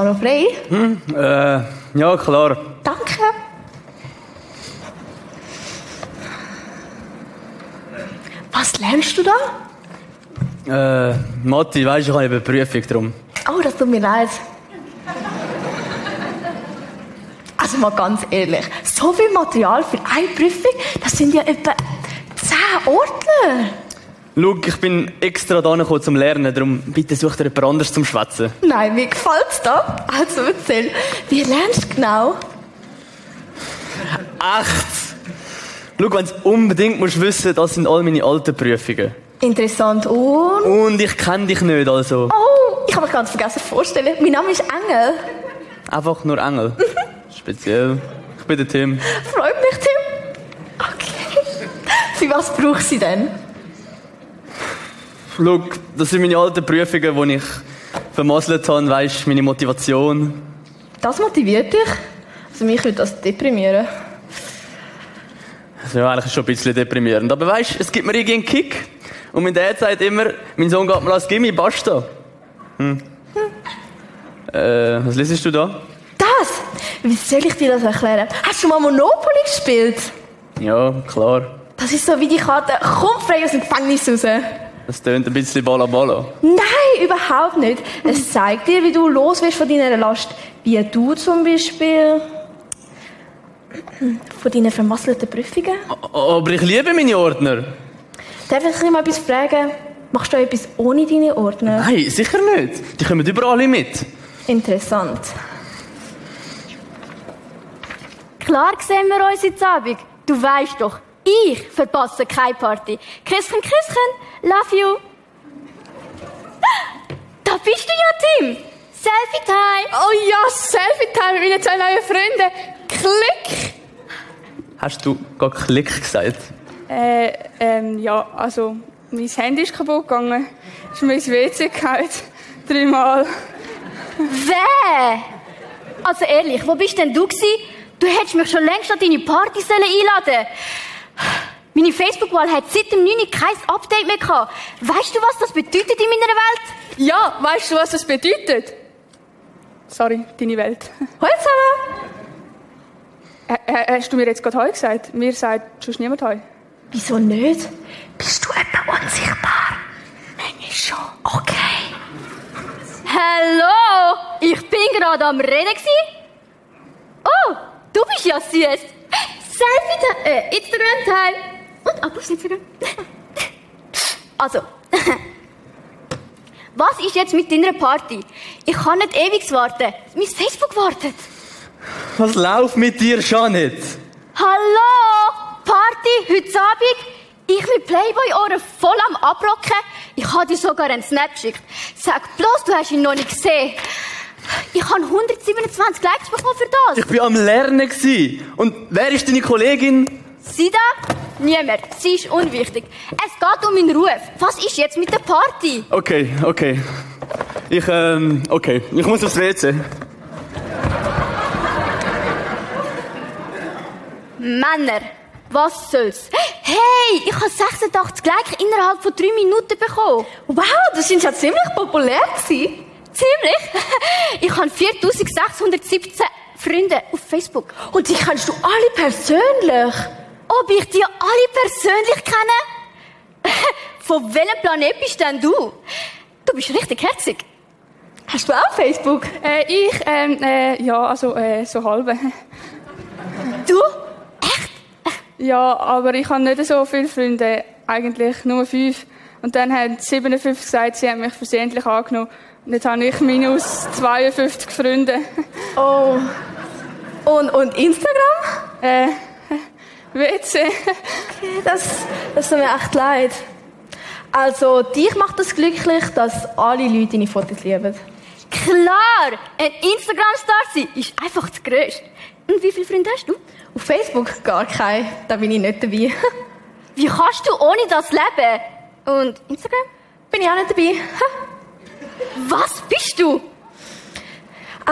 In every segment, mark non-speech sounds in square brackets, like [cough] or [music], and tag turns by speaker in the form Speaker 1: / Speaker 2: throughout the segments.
Speaker 1: da noch frei?
Speaker 2: Hm, äh, ja, klar.
Speaker 1: Danke. Was lernst du da?
Speaker 2: Äh, Matti, weisst du, ich habe eine Prüfung drum.
Speaker 1: Oh, das tut mir leid. Also mal ganz ehrlich, so viel Material für eine Prüfung, das sind ja etwa 10 Ordner.
Speaker 2: Schau, ich bin extra da gekommen zum Lernen, darum bitte such dir jemand anderes zum Schwätzen.
Speaker 1: Nein, mir gefällt's da. Also erzähl, wie lernst du genau?
Speaker 2: Echt? Schau, wenn du unbedingt musst wissen, das sind all meine alten Prüfungen.
Speaker 1: Interessant und...
Speaker 2: Und ich kenne dich nicht, also.
Speaker 1: Oh, ich habe mich ganz vergessen vorzustellen. Mein Name ist Engel.
Speaker 2: Einfach nur Engel. Speziell. Ich bin der Tim.
Speaker 1: Freut mich, Tim. Okay. Für was brauchst du sie denn?
Speaker 2: Schau, das sind meine alten Prüfungen, die ich vermasselt habe, weisst meine Motivation.
Speaker 1: Das motiviert dich? Also mich würde das deprimieren.
Speaker 2: Das ist ja eigentlich schon ein bisschen deprimierend. Aber weißt, es gibt mir irgendwie einen Kick. Und mein Dad sagt immer, mein Sohn geht mal als Gimmi, basta. Hm. Äh, was liest du da?
Speaker 1: Das? Wie soll ich dir das erklären? Hast du schon mal Monopoly gespielt?
Speaker 2: Ja, klar.
Speaker 1: Das ist so wie die Karte, komm frei aus dem Gefängnis raus.
Speaker 2: Das tönt ein bisschen balla balla.
Speaker 1: Nein, überhaupt nicht. Es zeigt dir, wie du los wirst von deiner Last. Wie du zum Beispiel von deinen vermasselten Prüfungen.
Speaker 2: Aber ich liebe meine Ordner.
Speaker 1: Darf ich dich mal etwas fragen? Machst du etwas ohne deine Ordner?
Speaker 2: Nein, sicher nicht. Die kommen überall mit.
Speaker 1: Interessant.
Speaker 3: Klar sehen wir uns jetzt Abend. Du weißt doch, ich verpasse keine Party. Küsschen, Küsschen, love you. [laughs] Da bist du ja, Tim. Selfie-Time.
Speaker 4: Oh ja, Selfie-Time mit meinen zwei neuen Freunden. Klick!
Speaker 2: Hast du gar Klick gesagt?
Speaker 4: Äh, ähm, ja, also, mein Handy ist kaputt gegangen. Ist mir ins WC gefallen. Dreimal.
Speaker 3: Wer? Also ehrlich, wo bist denn du gsi? Du hättest mich schon längst an deine Party sollen einladen Meine Facebook-Wahl hat seit dem 9. kein Update mehr gehabt. Weißt du, was das bedeutet in meiner Welt?
Speaker 4: Ja, weißt du, was das bedeutet? Sorry, deine Welt.
Speaker 1: Hallo zusammen!
Speaker 4: Hast du mir jetzt gerade Heu gesagt? Mir sagt sonst niemand Heu.
Speaker 1: Wieso nicht? Bist du etwa unsichtbar? Manchmal schon. Okay.
Speaker 3: Hallo, ich bin gerade am Reden gsi. Oh, du bist ja süß. Selfie, äh, Instagram-Teil. Und ab auf Instagram. Also, [laughs] was ist jetzt mit deiner Party? Ich kann nicht ewig warten. Mein Facebook wartet.
Speaker 2: Was läuft mit dir schon nicht?
Speaker 3: Hallo, Party, heute Abend. Ich mit Playboy-Ohren voll am Abrocken. Ich habe dir sogar einen Snap geschickt. Sag bloß, du hast ihn noch nicht gesehen. Ich habe 127 Likes bekommen für das.
Speaker 2: Ich bin am Lernen. Und wer ist deine Kollegin?
Speaker 3: Sie da? Niemand. Sie ist unwichtig. Es geht um meinen Ruf. Was ist jetzt mit der Party?
Speaker 2: Okay, okay. Ich, ähm, okay. Ich muss aufs WC.
Speaker 3: Männer, was soll's? Hey, ich habe 86 Likes innerhalb von drei Minuten bekommen.
Speaker 1: Wow, das sind ja ziemlich populär gewesen.
Speaker 3: Ziemlich. [laughs] Ich habe 4617 Freunde auf Facebook.
Speaker 1: Und die kennst du alle persönlich.
Speaker 3: Ob ich die alle persönlich kenne? [laughs] Von welchem Planet bist denn du? Du bist richtig herzig.
Speaker 1: Hast du auch Facebook?
Speaker 4: Äh, ich, ähm, äh, ja, also, äh, so halbe. [laughs]
Speaker 3: Du?
Speaker 4: Ja, aber ich habe nicht so viele Freunde. Eigentlich nur fünf. Und dann haben 57 gesagt, sie haben mich versehentlich angenommen. Und jetzt habe ich minus 52 Freunde.
Speaker 1: Oh. Und, und Instagram?
Speaker 4: Äh, WC.
Speaker 1: Okay, das, das tut mir echt leid. Also, dich macht es glücklich, dass alle Leute deine Fotos lieben.
Speaker 3: Klar, ein Instagram-Star sein ist einfach das Größte. Und wie viele Freunde hast du?
Speaker 1: Auf Facebook gar kein, da bin ich nicht dabei. [laughs]
Speaker 3: Wie kannst du ohne das leben? Und Instagram?
Speaker 1: bin ich auch nicht dabei. [laughs]
Speaker 3: Was bist du?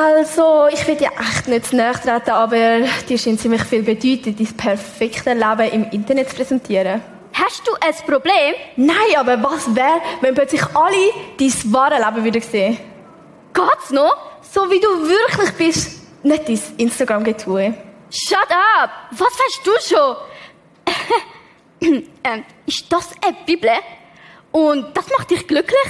Speaker 1: Also, ich will dir echt nicht zu nahe treten, aber dir scheint ziemlich viel bedeuten, dein perfekte Leben im Internet zu präsentieren.
Speaker 3: Hast du ein Problem?
Speaker 1: Nein, aber was wäre, wenn plötzlich alle dein wahre Leben wieder sehen?
Speaker 3: Geht's noch?
Speaker 1: So wie du wirklich bist, nicht dein Instagram-Getue.
Speaker 3: Shut up! Was weißt du schon? [coughs] ähm, ist das eine Bibel? Und das macht dich glücklich?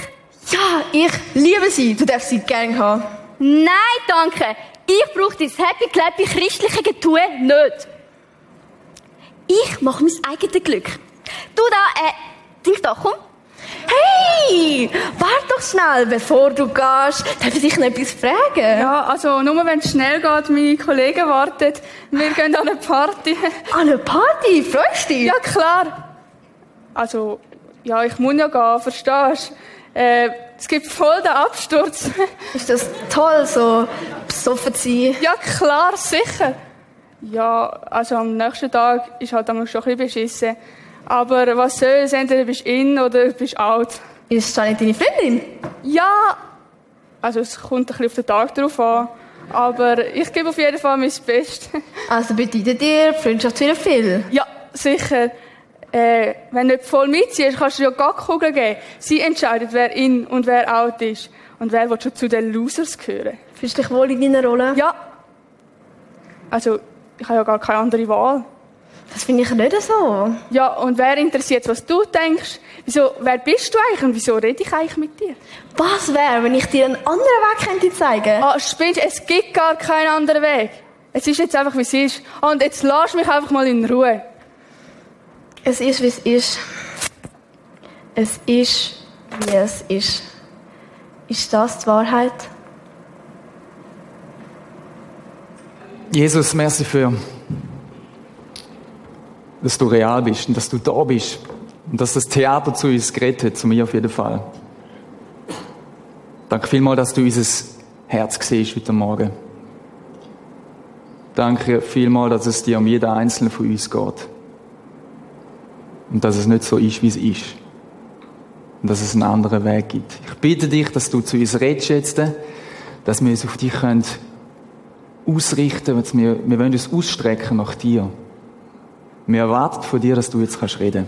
Speaker 1: Ja, ich liebe sie. Du darfst sie gerne haben.
Speaker 3: Nein, danke. Ich brauche dein happy clappy christliche Getue nicht. Ich mache mein eigenes Glück. Du da, äh, Ding da, komm.
Speaker 1: Hey, warte doch schnell, bevor du gehst. Darf ich dich noch etwas fragen?
Speaker 4: Ja, also nur wenn es schnell geht, meine Kollegen warten. Wir gehen an eine Party. [laughs]
Speaker 1: An eine Party? Freust du dich?
Speaker 4: Ja, klar. Also, ja, ich muss ja gehen, verstehst du? Äh, es gibt voll den Absturz. [laughs]
Speaker 1: Ist das toll, so besoffen zu sein?
Speaker 4: Ja, klar, sicher. Ja, also am nächsten Tag ist halt einmal schon ein bisschen beschissen. Aber was soll es? Entweder bist du in oder bist alt.
Speaker 1: Ist Janet deine Freundin?
Speaker 4: Ja, also es kommt ein bisschen auf den Tag drauf an. Aber ich gebe auf jeden Fall mein Bestes. [laughs]
Speaker 1: Also bedeutet dir Freundschaft wieder viel?
Speaker 4: Ja, sicher. Äh, wenn du nicht voll mitziehst, kannst du ja gar Kugeln geben. Sie entscheidet, wer in und wer out ist. Und wer will schon zu den Losers gehören.
Speaker 1: Fühlst du dich wohl in deiner Rolle?
Speaker 4: Ja. Also, ich habe ja gar keine andere Wahl.
Speaker 1: Das finde ich nicht so.
Speaker 4: Ja, und wer interessiert, was du denkst? Wieso, wer bist du eigentlich und wieso rede ich eigentlich mit dir?
Speaker 1: Was wäre, wenn ich dir einen anderen Weg könnte zeigen?
Speaker 4: Ah, spinnst, es gibt gar keinen anderen Weg. Es ist jetzt einfach, wie es ist. Und jetzt lass mich einfach mal in Ruhe.
Speaker 1: Es ist, wie es ist. Es ist, wie es ist. Ist das die Wahrheit?
Speaker 5: Jesus, merci für, dass du real bist und dass du da bist und dass das Theater zu uns geredet hat, zu mir auf jeden Fall. Danke vielmals, dass du unser Herz siehst heute Morgen. Danke vielmals, dass es dir um jeden einzelnen von uns geht. Und dass es nicht so ist, wie es ist. Und dass es einen anderen Weg gibt. Ich bitte dich, dass du zu uns redest jetzt, dass wir uns auf dich können ausrichten können. Wir, wir wollen uns ausstrecken nach dir. Wir erwarten von dir, dass du jetzt kannst reden.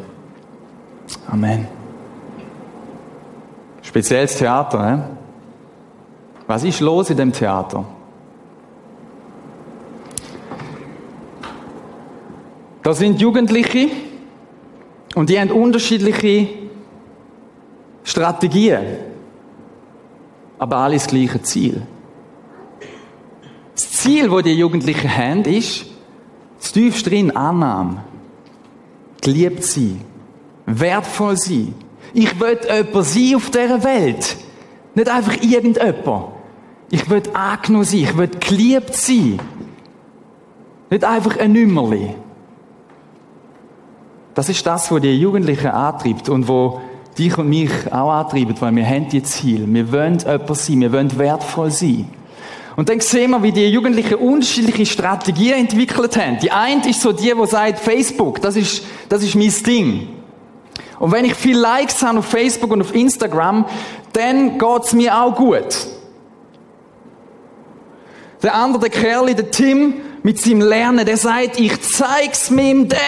Speaker 5: Amen. Spezielles Theater, he? Was ist los in dem Theater? Da sind Jugendliche und die haben unterschiedliche Strategien, aber alles das gleiche Ziel. Das Ziel, wo die Jugendlichen haben, ist, das tiefste drin Annahme, geliebt sein, wertvoll sein. Ich will jemand sein auf dieser Welt. Nicht einfach irgendjemand. Ich will angenommen sein, ich will geliebt sein. Nicht einfach ein Nümmerli. Das ist das, was die Jugendlichen antreibt und wo dich und mich auch antreibt, weil wir haben die Ziel. Wir wollen jemand sein, wir wollen wertvoll sein. Und dann sehen wir, wie die Jugendlichen unterschiedliche Strategien entwickelt haben. Die eine ist so die, die sagt, Facebook, das ist, das ist mein Ding. Und wenn ich viele Likes habe auf Facebook und auf Instagram, dann geht's mir auch gut. Der andere, der Kerl, der Tim, mit seinem Lernen, der sagt, ich zeig's meinem Dad.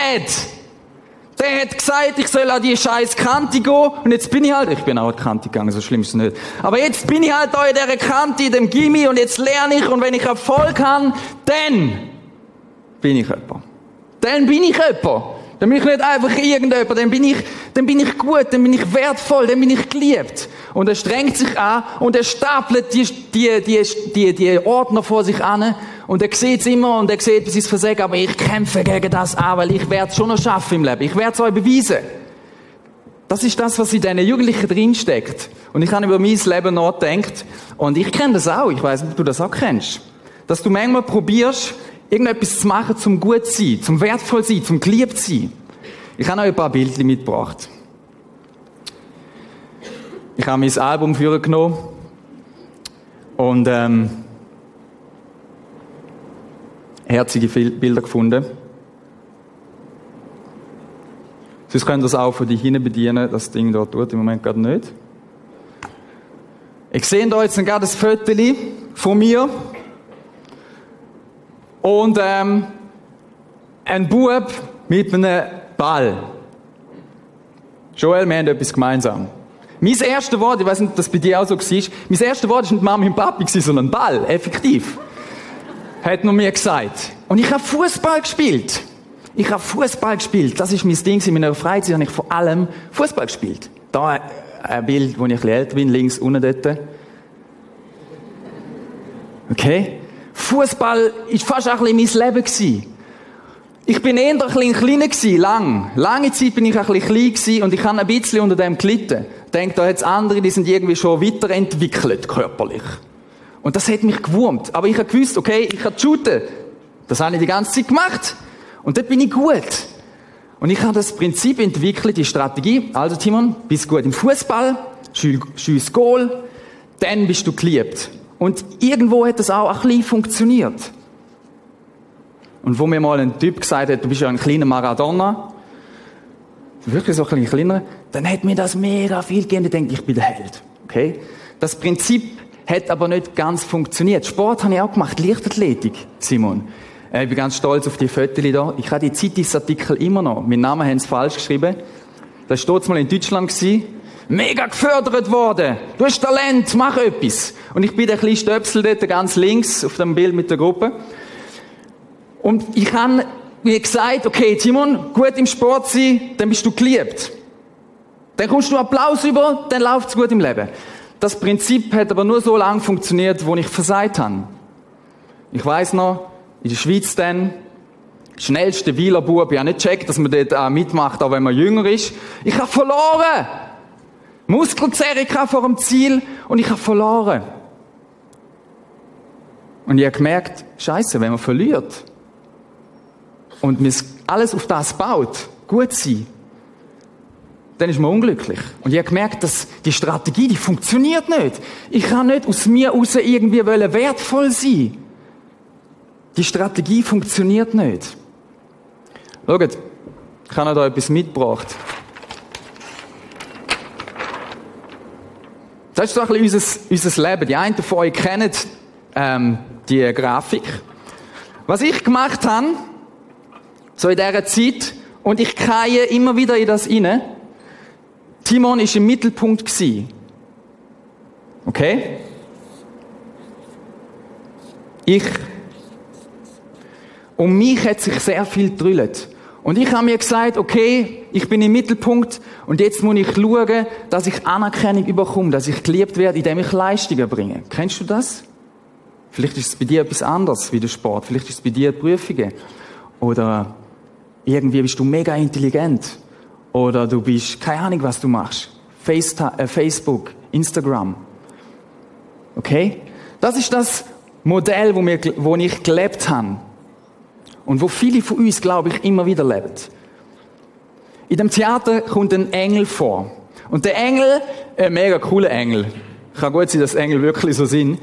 Speaker 5: Der hat gesagt, ich soll an die scheiß Kante gehen. Und jetzt bin ich halt, ich bin auch an die Kante gegangen, so schlimm ist es nicht. Aber jetzt bin ich halt da in dieser Kante, in dem Gimmi, und jetzt lerne ich, und wenn ich Erfolg habe, dann bin ich jemand. Dann bin ich jemand. Dann bin ich nicht einfach irgendjemand, dann bin ich, dann bin ich gut, dann bin ich wertvoll, dann bin ich geliebt. Und er strengt sich an und er stapelt die, die, die, die, die Ordner vor sich an und er sieht es immer und er sieht, bis ich es versage, aber ich kämpfe gegen das an, weil ich werde es schon noch schaffen im Leben. Ich werde es euch beweisen. Das ist das, was in diesen Jugendlichen drinsteckt. Und ich habe über mein Leben nachgedacht und ich kenne das auch. Ich weiß ob du das auch kennst. Dass du manchmal probierst, irgendetwas zu machen, zum gut zu sein, zum wertvoll zu sein, zum geliebt zu sein. Ich habe euch ein paar Bildchen mitgebracht. Ich habe mein Album für genommen und ähm, herzige Bilder gefunden. Sonst könnt ihr das auch von die hinten bedienen, das Ding dort tut im Moment gerade nicht. Ich sehe da jetzt gerade ein Foto von mir Und ähm, ein Bub mit einem Ball. Joel, wir haben etwas gemeinsam. Mein erstes Wort, ich weiß nicht, ob das bei dir auch so war, mein erstes Wort war nicht Mami und Papi, sondern Ball, effektiv. Hat noch mir gesagt. Und ich habe Fußball gespielt. Ich habe Fußball gespielt. Das ist mein Ding. In meiner Freizeit habe ich vor allem Fußball gespielt. Da ein Bild, wo ich ein älter bin, links unten dort. Okay? Fußball ist fast auch ein bisschen mein Leben gewesen. Ich bin eher ein bisschen kleiner gewesen, lang. Lange Zeit bin ich ein bisschen klein gewesen und ich habe ein bisschen unter dem gelitten. Ich denke, da jetzt andere, die sind irgendwie schon weiterentwickelt, körperlich. Und das hat mich gewurmt. Aber ich habe gewusst, okay, ich kann shooten. Das habe ich die ganze Zeit gemacht. Und dort bin ich gut. Und ich habe das Prinzip entwickelt, die Strategie. Also Timon, bist gut im Fußball, schieß Goal, dann bist du geliebt. Und irgendwo hat das auch ein bisschen funktioniert. Und wo mir mal ein Typ gesagt hat, du bist ja ein kleiner Maradona, wirklich so ein bisschen kleiner, dann hat mir das mega viel gegeben. Ich denke, ich bin der Held. Okay? Das Prinzip hat aber nicht ganz funktioniert. Sport habe ich auch gemacht, Leichtathletik, Simon. Äh, ich bin ganz stolz auf die Fotos hier. Ich habe die Zeitungsartikel immer noch. Mein Name haben sie falsch geschrieben. Das war mal in Deutschland. Mega gefördert worden. Du hast Talent, mach etwas. Und ich bin der kleine Stöpsel dort ganz links auf dem Bild mit der Gruppe. Und ich habe mir gesagt, okay, Timon, gut im Sport sein, dann bist du geliebt. Dann kommst du Applaus über, dann läuft es gut im Leben. Das Prinzip hat aber nur so lange funktioniert, wo ich versagt habe. Ich weiß noch, in der Schweiz dann, schnellste Wieler Bub, ich habe nicht gecheckt, dass man dort auch mitmacht, auch wenn man jünger ist. Ich habe verloren! Muskelzerrung vor dem Ziel und ich habe verloren. Und ich habe gemerkt, Scheiße, wenn man verliert, und mir alles auf das baut, gut sein, dann ist man unglücklich. Und ich habe gemerkt, dass die Strategie, die funktioniert nicht. Ich kann nicht aus mir raus irgendwie wertvoll sein. Die Strategie funktioniert nicht. Schaut, ich habe da etwas mitgebracht. Das ist so ein bisschen unser, unser Leben. Die einen von euch kennen ähm, die Grafik. Was ich gemacht habe, so in dieser Zeit. Und ich kreie immer wieder in das inne. Timon ist im Mittelpunkt gewesen. Okay? Ich. Um mich hat sich sehr viel drüllt. Und ich habe mir gesagt, okay, ich bin im Mittelpunkt und jetzt muss ich schauen, dass ich Anerkennung überkomme, dass ich geliebt werde, indem ich Leistungen bringe. Kennst du das? Vielleicht ist es bei dir etwas anderes wie der Sport. Vielleicht ist es bei dir Prüfungen. Oder irgendwie bist du mega intelligent. Oder du bist, keine Ahnung, was du machst. Äh, Facebook, Instagram. Okay? Das ist das Modell, wo, wir, wo ich gelebt habe. Und wo viele von uns, glaube ich, immer wieder leben. In dem Theater kommt ein Engel vor. Und der Engel, ein mega cooler Engel. Kann gut sein, dass Engel wirklich so sind.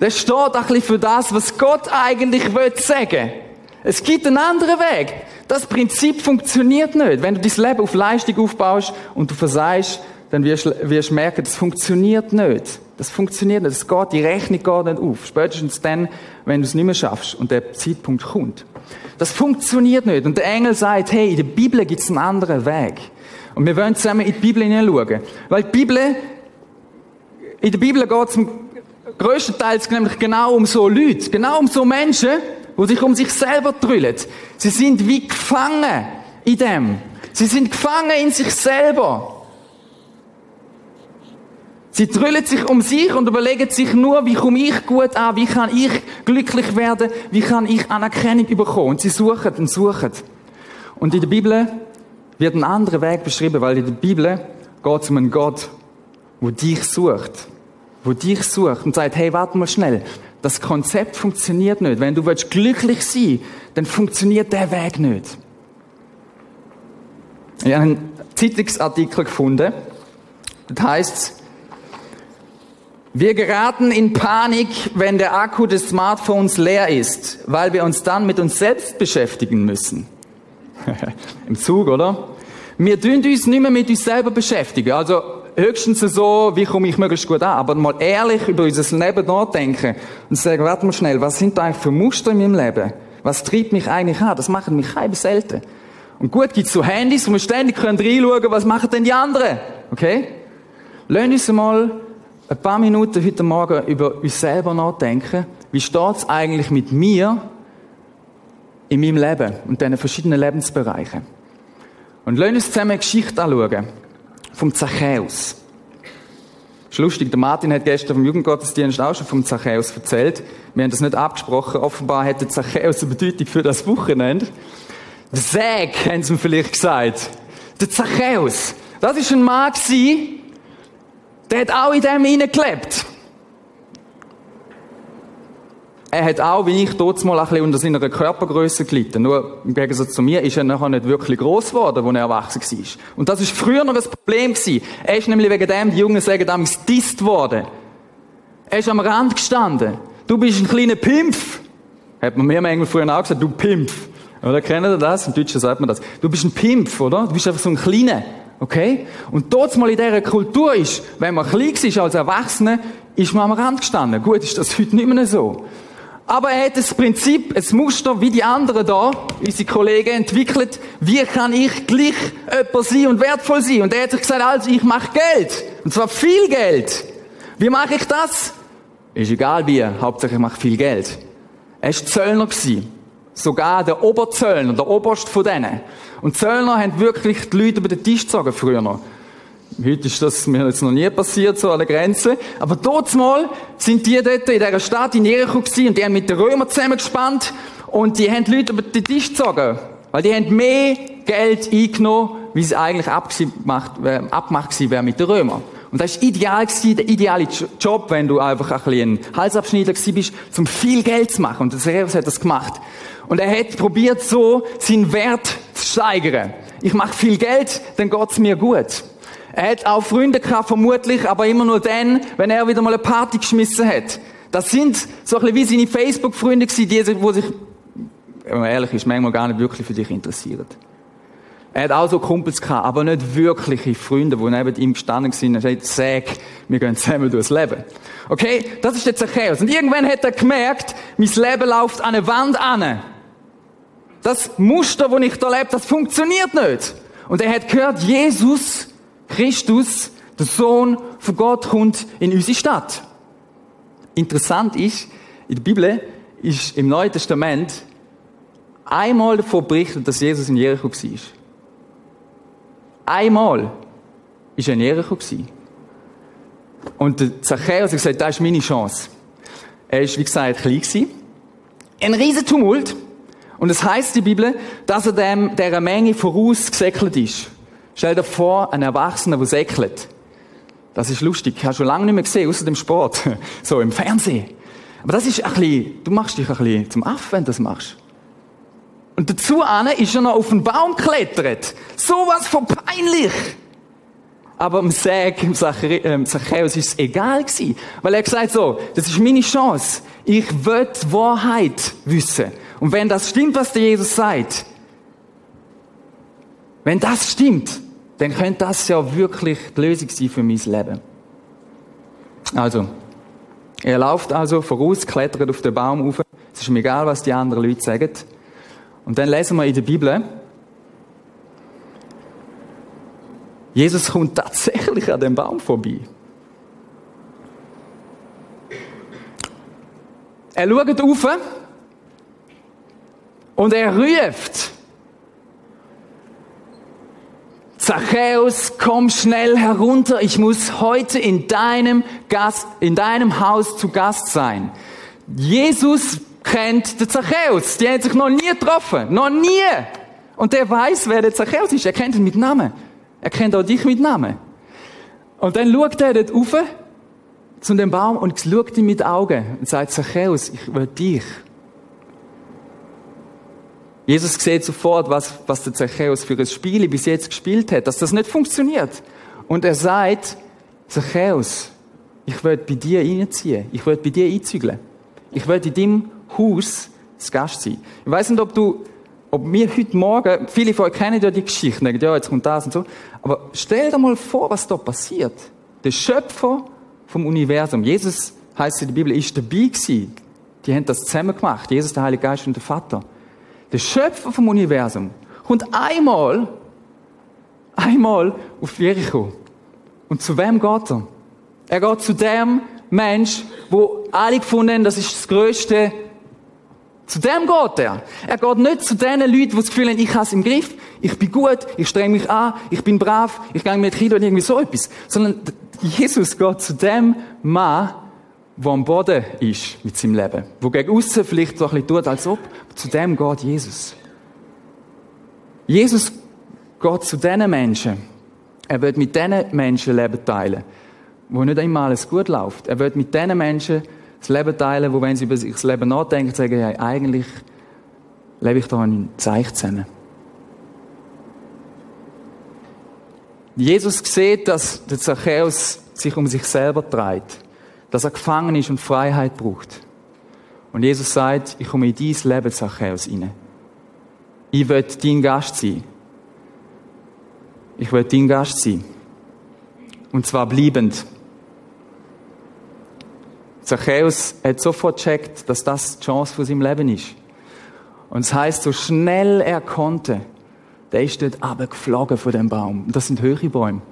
Speaker 5: Der steht ein bisschen für das, was Gott eigentlich will sagen. Es gibt einen anderen Weg. Das Prinzip funktioniert nicht. Wenn du dein Leben auf Leistung aufbaust und du versagst, dann wirst du merken, das funktioniert nicht. Das funktioniert nicht. Das geht, die Rechnung geht nicht auf. Spätestens dann, wenn du es nicht mehr schaffst und der Zeitpunkt kommt. Das funktioniert nicht. Und der Engel sagt, hey, in der Bibel gibt es einen anderen Weg. Und wir wollen zusammen in die Bibel hineinschauen. Weil die Bibel, in der Bibel geht es größtenteils nämlich genau um so Leute, genau um so Menschen, die sich um sich selber drüllen. Sie sind wie gefangen in dem. Sie sind gefangen in sich selber. Sie drüllen sich um sich und überlegen sich nur, wie komme ich gut an, wie kann ich glücklich werden, wie kann ich Anerkennung bekommen. Und sie suchen und suchen. Und in der Bibel wird ein anderer Weg beschrieben, weil in der Bibel geht es um einen Gott, wo dich sucht. Wo dich sucht und sagt, hey, warte mal schnell. Das Konzept funktioniert nicht. Wenn du glücklich sein willst, dann funktioniert der Weg nicht. Ich habe einen Zeitungsartikel gefunden. Das heißt, wir geraten in Panik, wenn der Akku des Smartphones leer ist, weil wir uns dann mit uns selbst beschäftigen müssen. [laughs] Im Zug, oder? Wir tun uns nicht mehr mit uns selber beschäftigen. Also höchstens so, wie komme ich möglichst gut an, aber mal ehrlich über unser Leben nachdenken und sagen, warte mal schnell, was sind da eigentlich für Muster in meinem Leben? Was treibt mich eigentlich an? Das machen mich halb selten. Und gut gibt's so Handys, wo wir ständig können reinschauen, was machen denn die anderen? Okay? Lass uns mal ein paar Minuten heute Morgen über uns selber nachdenken. Wie steht's eigentlich mit mir in meinem Leben und diesen verschiedenen Lebensbereichen? Und lass uns zusammen eine Geschichte anschauen. Vom Zachäus. Ist lustig, der Martin hat gestern vom Jugendgottesdienst auch schon vom Zachäus erzählt. Wir haben das nicht abgesprochen. Offenbar hat der Zachäus eine Bedeutung für das Wochenende. Der Säg, haben sie ihm vielleicht gesagt. Der Zachäus. Das ist ein Mann gewesen, der hat auch in dem hineingelebt. Er hat auch, wie ich dort mal ein bisschen unter seiner Körpergröße gelitten. Nur im Gegensatz zu mir ist er nachher nicht wirklich groß geworden, als er erwachsen war. Und das ist früher noch ein Problem. Er ist nämlich wegen dem, die Jungen sagen, damals disst worden. Er ist am Rand gestanden. Du bist ein kleiner Pimpf. Hat man mir manchmal früher auch gesagt, du Pimpf. Oder kennt ihr das? Im Deutschen sagt man das. Du bist ein Pimpf, oder? Du bist einfach so ein kleiner. Okay? Und dort mal in dieser Kultur ist, wenn man klein war als Erwachsener, ist man am Rand gestanden. Gut, ist das [laughs] heute nicht mehr so. Aber er hat das Prinzip, ein Muster wie die anderen da, unsere Kollegen, entwickelt. Wie kann ich gleich jemand sein und wertvoll sein? Und er hat sich gesagt, also ich mache Geld. Und zwar viel Geld. Wie mache ich das? Ist egal wie, Hauptsache ich mache viel Geld. Er war Zöllner. Sogar der Oberzöllner, der Oberst von denen. Und Zöllner haben wirklich die Leute über den Tisch gezogen früher noch. Heute ist das mir jetzt noch nie passiert, so an der Grenze. Aber dort mal sind die dort in dieser Stadt in Jericho gewesen und die haben mit den Römern zusammengespannt und die haben die Leute über den Tisch gezogen. Weil die haben mehr Geld eingenommen, wie sie eigentlich abgemacht, abgemacht gewesen wäre mit den Römern. Und das war ideal gewesen, der ideale Job, wenn du einfach ein bisschen ein Halsabschneider gewesen bist, um viel Geld zu machen. Und der Servus hat das gemacht. Und er hat probiert, so seinen Wert zu steigern. Ich mache viel Geld, dann geht's mir gut. Er hat auch Freunde gehabt, vermutlich, aber immer nur dann, wenn er wieder mal eine Party geschmissen hat. Das sind so ein bisschen wie seine Facebook-Freunde gewesen, die, sich, wenn man ehrlich ist, manchmal gar nicht wirklich für dich interessieren. Er hat auch so Kumpels gehabt, aber nicht wirkliche Freunde, die neben ihm gestanden sind und gesagt, sag, wir gehen zusammen durchs Leben. Okay? Das ist der Zachäus. Und irgendwann hat er gemerkt, mein Leben läuft an eine Wand an. Das Muster, das ich da lebe, das funktioniert nicht. Und er hat gehört, Jesus Christus, der Sohn von Gott, kommt in unsere Stadt. Interessant ist, in der Bibel ist im Neuen Testament einmal davon berichtet, dass Jesus in Jericho war. Einmal ist er in Jericho. Und der Zachäus hat gesagt, das ist meine Chance. Er ist, wie gesagt, klein. Ein riesen Tumult. Und es heißt der Bibel, dass er dem, dieser Menge vorausgesäckelt ist. Stell dir vor, ein Erwachsener, der säckelt. Das ist lustig. Ich habe schon lange nicht mehr gesehen, außer dem Sport. [laughs] So, im Fernsehen. Aber das ist ein bisschen, du machst dich ein bisschen zum Aff, wenn du das machst. Und dazu ist er noch auf den Baum geklettert. Sowas von peinlich. Aber im Säg, im ähm, Zachäus ist es egal gewesen. Weil er gesagt so, das ist meine Chance. Ich will die Wahrheit wissen. Und wenn das stimmt, was der Jesus sagt, wenn das stimmt, dann könnte das ja wirklich die Lösung sein für mein Leben. Also, er läuft also voraus, klettert auf den Baum auf. Es ist mir egal, was die anderen Leute sagen. Und dann lesen wir in der Bibel, Jesus kommt tatsächlich an dem Baum vorbei. Er schaut auf und er ruft, Zachäus, komm schnell herunter, ich muss heute in deinem Gast, in deinem Haus zu Gast sein. Jesus kennt den Zachäus, die haben sich noch nie getroffen, noch nie. Und der weiß, wer der Zachäus ist, er kennt ihn mit Namen. Er kennt auch dich mit Namen. Und dann schaut er dort rauf zu dem Baum und schaut ihn mit Augen und sagt, Zachäus, ich will dich. Jesus sieht sofort, was, was der Zachäus für ein Spiel bis jetzt gespielt hat, dass das nicht funktioniert. Und er sagt, Zachäus, ich will bei dir einziehen. Ich will bei dir einzügeln. Ich will in deinem Haus zu Gast sein. Ich weiß nicht, ob du, ob wir heute Morgen, viele von euch kennen ja die Geschichten, denken, ja, jetzt kommt das und so. Aber stell dir mal vor, was da passiert. Der Schöpfer vom Universum, Jesus heißt in der Bibel, ist dabei gewesen. Die haben das zusammen gemacht. Jesus, der Heilige Geist und der Vater. der Schöpfer vom Universum, kommt einmal, einmal auf Jericho. Und zu wem geht er? Er geht zu dem Mensch, wo alle gefunden haben, das ist das Größte. Zu dem geht er. Er geht nicht zu den Leuten, die das Gefühl haben, ich habe es im Griff, ich bin gut, ich strenge mich an, ich bin brav, ich gehe mit Kind oder irgendwie so etwas. Sondern Jesus geht zu dem Mann, der am Boden ist mit seinem Leben. Wo gegen außen vielleicht so ein bisschen tut, als ob. Zu dem geht Jesus. Jesus geht zu diesen Menschen. Er wird mit diesen Menschen Leben teilen, wo nicht immer alles gut läuft. Er wird mit diesen Menschen das Leben teilen, wo, wenn sie über das Leben nachdenken, sagen, ja, eigentlich lebe ich da ein Zeichen zusammen. Jesus sieht, dass der Zachäus sich um sich selber dreht, dass er gefangen ist und Freiheit braucht. Und Jesus sagt, ich komme in dein Leben, Zachäus, rein. Ich will dein Gast sein. Ich will dein Gast sein. Und zwar bleibend. Zachäus hat sofort gecheckt, dass das die Chance von seinem Leben ist. Und es heißt, so schnell er konnte, der ist dort abgeflogen von dem Baum. Und das sind höhere Bäume.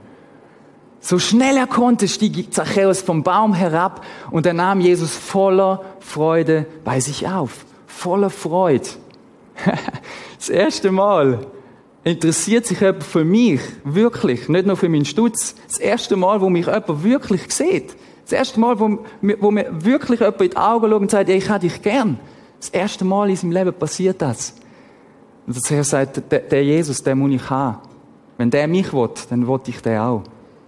Speaker 5: So schnell er konnte, stieg Zachäus vom Baum herab und er nahm Jesus voller Freude bei sich auf. Voller Freude. [laughs] das erste Mal interessiert sich jemand für mich, wirklich, nicht nur für meinen Stutz. Das erste Mal, wo mich jemand wirklich sieht. Das erste Mal, wo, wo mir wirklich jemand in die Augen schaut und sagt, ich habe dich gern. Das erste Mal in seinem Leben passiert das. Und er sagt, der, der Jesus, den muss ich haben. Wenn der mich will, dann will ich den auch.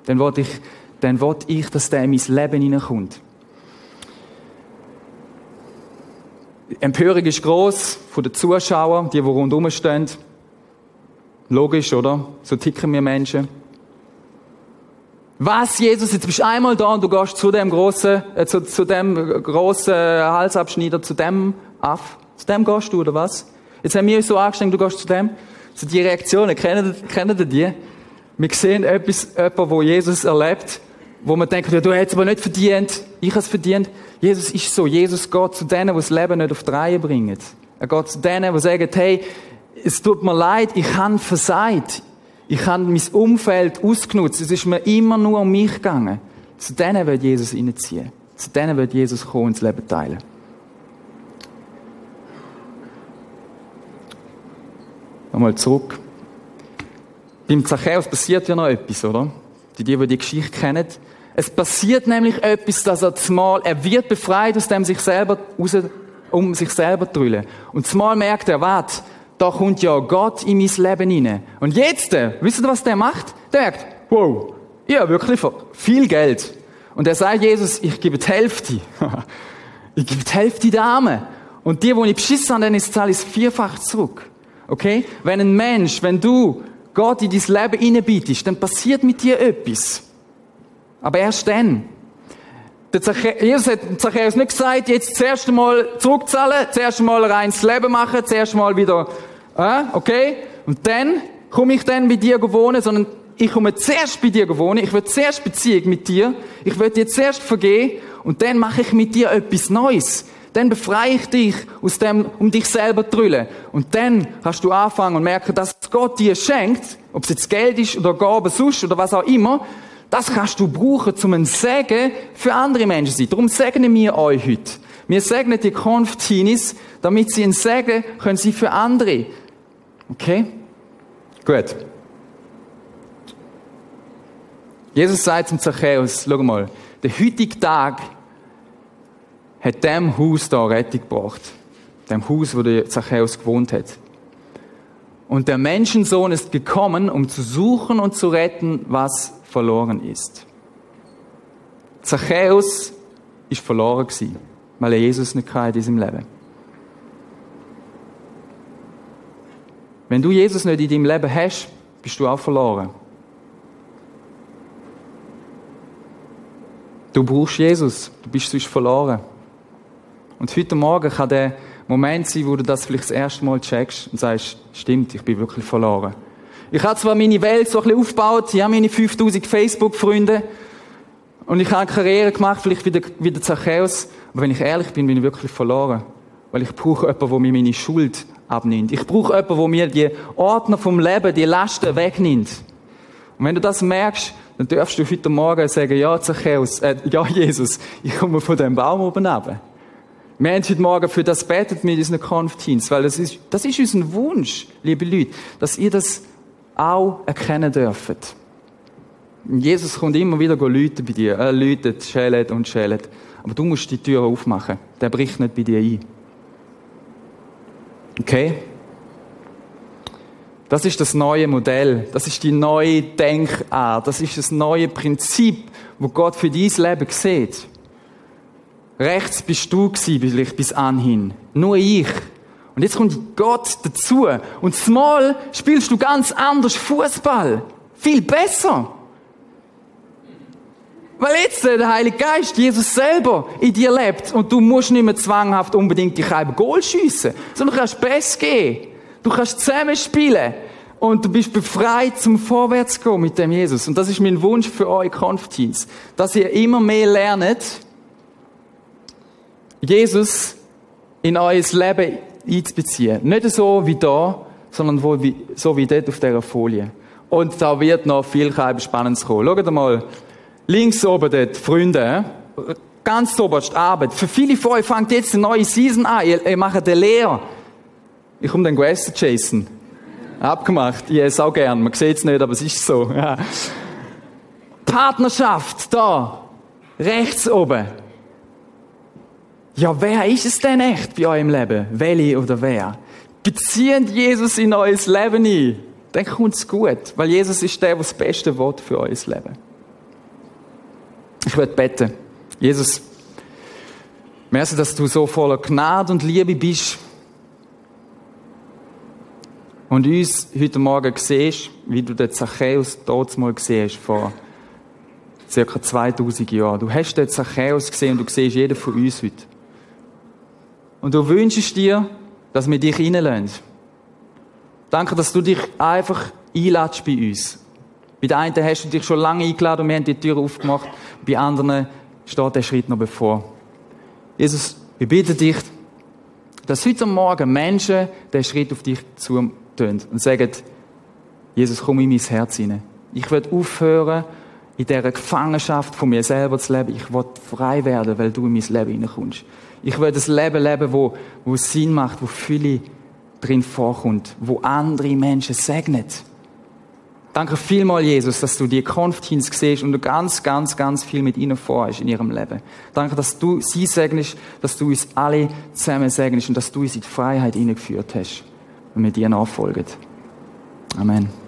Speaker 5: Dann will ich, dann will ich, dass der in mein Leben hineinkommt. Die Empörung ist gross von den Zuschauern, die, die rundherum stehen. Logisch, oder? So ticken wir Menschen. Was, Jesus, jetzt bist du einmal da und du gehst zu dem großen, äh, zu, zu dem großen Halsabschneider, zu dem Aff. Zu dem gehst du, oder was? Jetzt haben wir uns so angestrengt, du gehst zu dem. So die Reaktionen, kennen, kennen die? Wir sehen etwas, jemanden, wo Jesus erlebt, wo man denkt, ja, du hättest aber nicht verdient, ich habe es verdient. Jesus ist so. Jesus geht zu denen, die das Leben nicht auf die Reihe bringen. Er geht zu denen, die sagen, hey, es tut mir leid, ich habe versagt. Ich habe mein Umfeld ausgenutzt. Es ist mir immer nur um mich gegangen. Zu denen wird Jesus reinziehen. Zu denen wird Jesus kommen und das Leben teilen. Nochmal zurück. Beim Zachäus passiert ja noch etwas, oder? Die, die, die Geschichte kennen. Es passiert nämlich etwas, dass er zumal, er wird befreit aus dem sich selber, raus, um sich selber drüllen. Und zumal merkt er, warte, da kommt ja Gott in mein Leben hinein. Und jetzt, äh, wisst ihr, was der macht? Der merkt, wow, ja, wirklich viel Geld. Und er sagt Jesus, ich gebe die Hälfte. [laughs] ich gebe die Hälfte der Armen. Und die, die ich beschissen habe, dann ist ich vierfach zurück. Okay? Wenn ein Mensch, wenn du Gott in dein Leben hineinbietest, dann passiert mit dir etwas. Aber erst dann. Der Jesus hat Zachäus nicht gesagt, jetzt zuerst einmal zurückzahlen, zuerst einmal reines Leben machen, zuerst einmal wieder, äh, okay? Und dann komme ich dann bei dir wohnen, sondern ich komme zuerst bei dir wohnen, ich will zuerst Beziehung mit dir, ich will dir zuerst vergehen und dann mache ich mit dir etwas Neues. Dann befreie ich dich aus dem, um dich selber zu drüllen. Und dann kannst du anfangen und merken, dass Gott dir schenkt, ob es jetzt Geld ist oder Gaben sonst oder was auch immer, das kannst du brauchen, um ein Segen für andere Menschen zu sein. Darum segnen wir euch heute. Wir segnen die Konftinis, damit sie ein Segen können sie für andere. Okay? Gut. Jesus sagt zum Zachäus, schau mal, der heutige Tag hat dem Haus da Rettung gebracht. Dem Haus, wo der Zachäus gewohnt hat. Und der Menschensohn ist gekommen, um zu suchen und zu retten, was verloren ist. Zachäus ist verloren gewesen, weil er Jesus nicht hatte in diesem Leben. Wenn du Jesus nicht in deinem Leben hast, bist du auch verloren. Du brauchst Jesus, du bist sonst verloren. Und heute Morgen kann der Moment sein, wo du das vielleicht das erste Mal checkst und sagst, stimmt, ich bin wirklich verloren. Ich habe zwar meine Welt so ein bisschen aufgebaut, ich habe meine 5000 Facebook-Freunde und ich habe eine Karriere gemacht, vielleicht wieder, wieder Zachäus, aber wenn ich ehrlich bin, bin ich wirklich verloren. weil ich brauche jemanden, der mir meine Schuld abnimmt. Ich brauche jemanden, der mir die Ordner vom Leben, die Lasten wegnimmt. Und wenn du das merkst, dann darfst du heute Morgen sagen, ja, Zachäus, äh, ja, Jesus, ich komme von dem Baum oben runter. Wir haben heute Morgen für das betet mit unseren Konfteens, weil das ist, das ist unser Wunsch, liebe Leute, dass ihr das auch erkennen dürft. Jesus kommt immer wieder Leute bei dir. Er läutet, schält und schält. Aber du musst die Tür aufmachen. Der bricht nicht bei dir ein. Okay? Das ist das neue Modell. Das ist die neue Denkart. Das ist das neue Prinzip, wo Gott für dein Leben sieht. Rechts bist du gewesen, bis anhin. Nur ich. Und jetzt kommt Gott dazu. Und zumal spielst du ganz anders Fußball. Viel besser. Weil jetzt der Heilige Geist, Jesus selber, in dir lebt und du musst nicht mehr zwanghaft unbedingt die halbe Goal schiessen, sondern du kannst Best gehen. Du kannst zusammen spielen und du bist befreit zum Vorwärts gehen mit dem Jesus. Und das ist mein Wunsch für euch Konfteens, dass ihr immer mehr lernt, Jesus in euer Leben einzubeziehen. Nicht so wie da, sondern so wie dort auf dieser Folie. Und da wird noch viel Spannendes kommen. Schaut mal, links oben dort, Freunde, ganz oberst Arbeit. Für viele von euch fängt jetzt eine neue Season an. Ihr, ihr macht eine Lehre. Ich komme dann essen, Jason. Abgemacht. Ich esse auch gern. Man sieht es nicht, aber es ist so. Ja. Partnerschaft, da. Rechts oben. Ja, wer ist es denn echt bei eurem Leben? Welche oder wer? Beziehen Jesus in euer Leben ein. Dann kommt es gut. Weil Jesus ist der, der das beste Wort für euer Leben. Ich werde beten. Jesus, merci, dass du so voller Gnade und Liebe bist. Und uns heute Morgen siehst, wie du den Zachäus dort mal siehst, vor circa 2000 Jahren. Du hast den Zachäus gesehen und du siehst jeden von uns heute. Und du wünschst dir, dass wir dich reinlassen. Danke, dass du dich einfach einladest bei uns. Bei den einen hast du dich schon lange eingeladen und wir haben die Tür aufgemacht. Bei anderen steht der Schritt noch bevor. Jesus, wir bitten dich, dass heute Morgen Menschen den Schritt auf dich zu tun und sagen, Jesus, komm in mein Herz hinein. Ich will aufhören, in dieser Gefangenschaft von mir selber zu leben. Ich will frei werden, weil du in mein Leben hineinkommst. Ich will das Leben leben, wo, wo Sinn macht, wo viele drin vorkommt, wo andere Menschen segnet. Danke vielmal, Jesus, dass du die Konfteens siehst und du ganz, ganz, ganz viel mit ihnen vorhast in ihrem Leben. Danke, dass du sie segnest, dass du uns alle zusammen segnest und dass du uns in die Freiheit hineingeführt hast, wenn wir dir nachfolgen. Amen.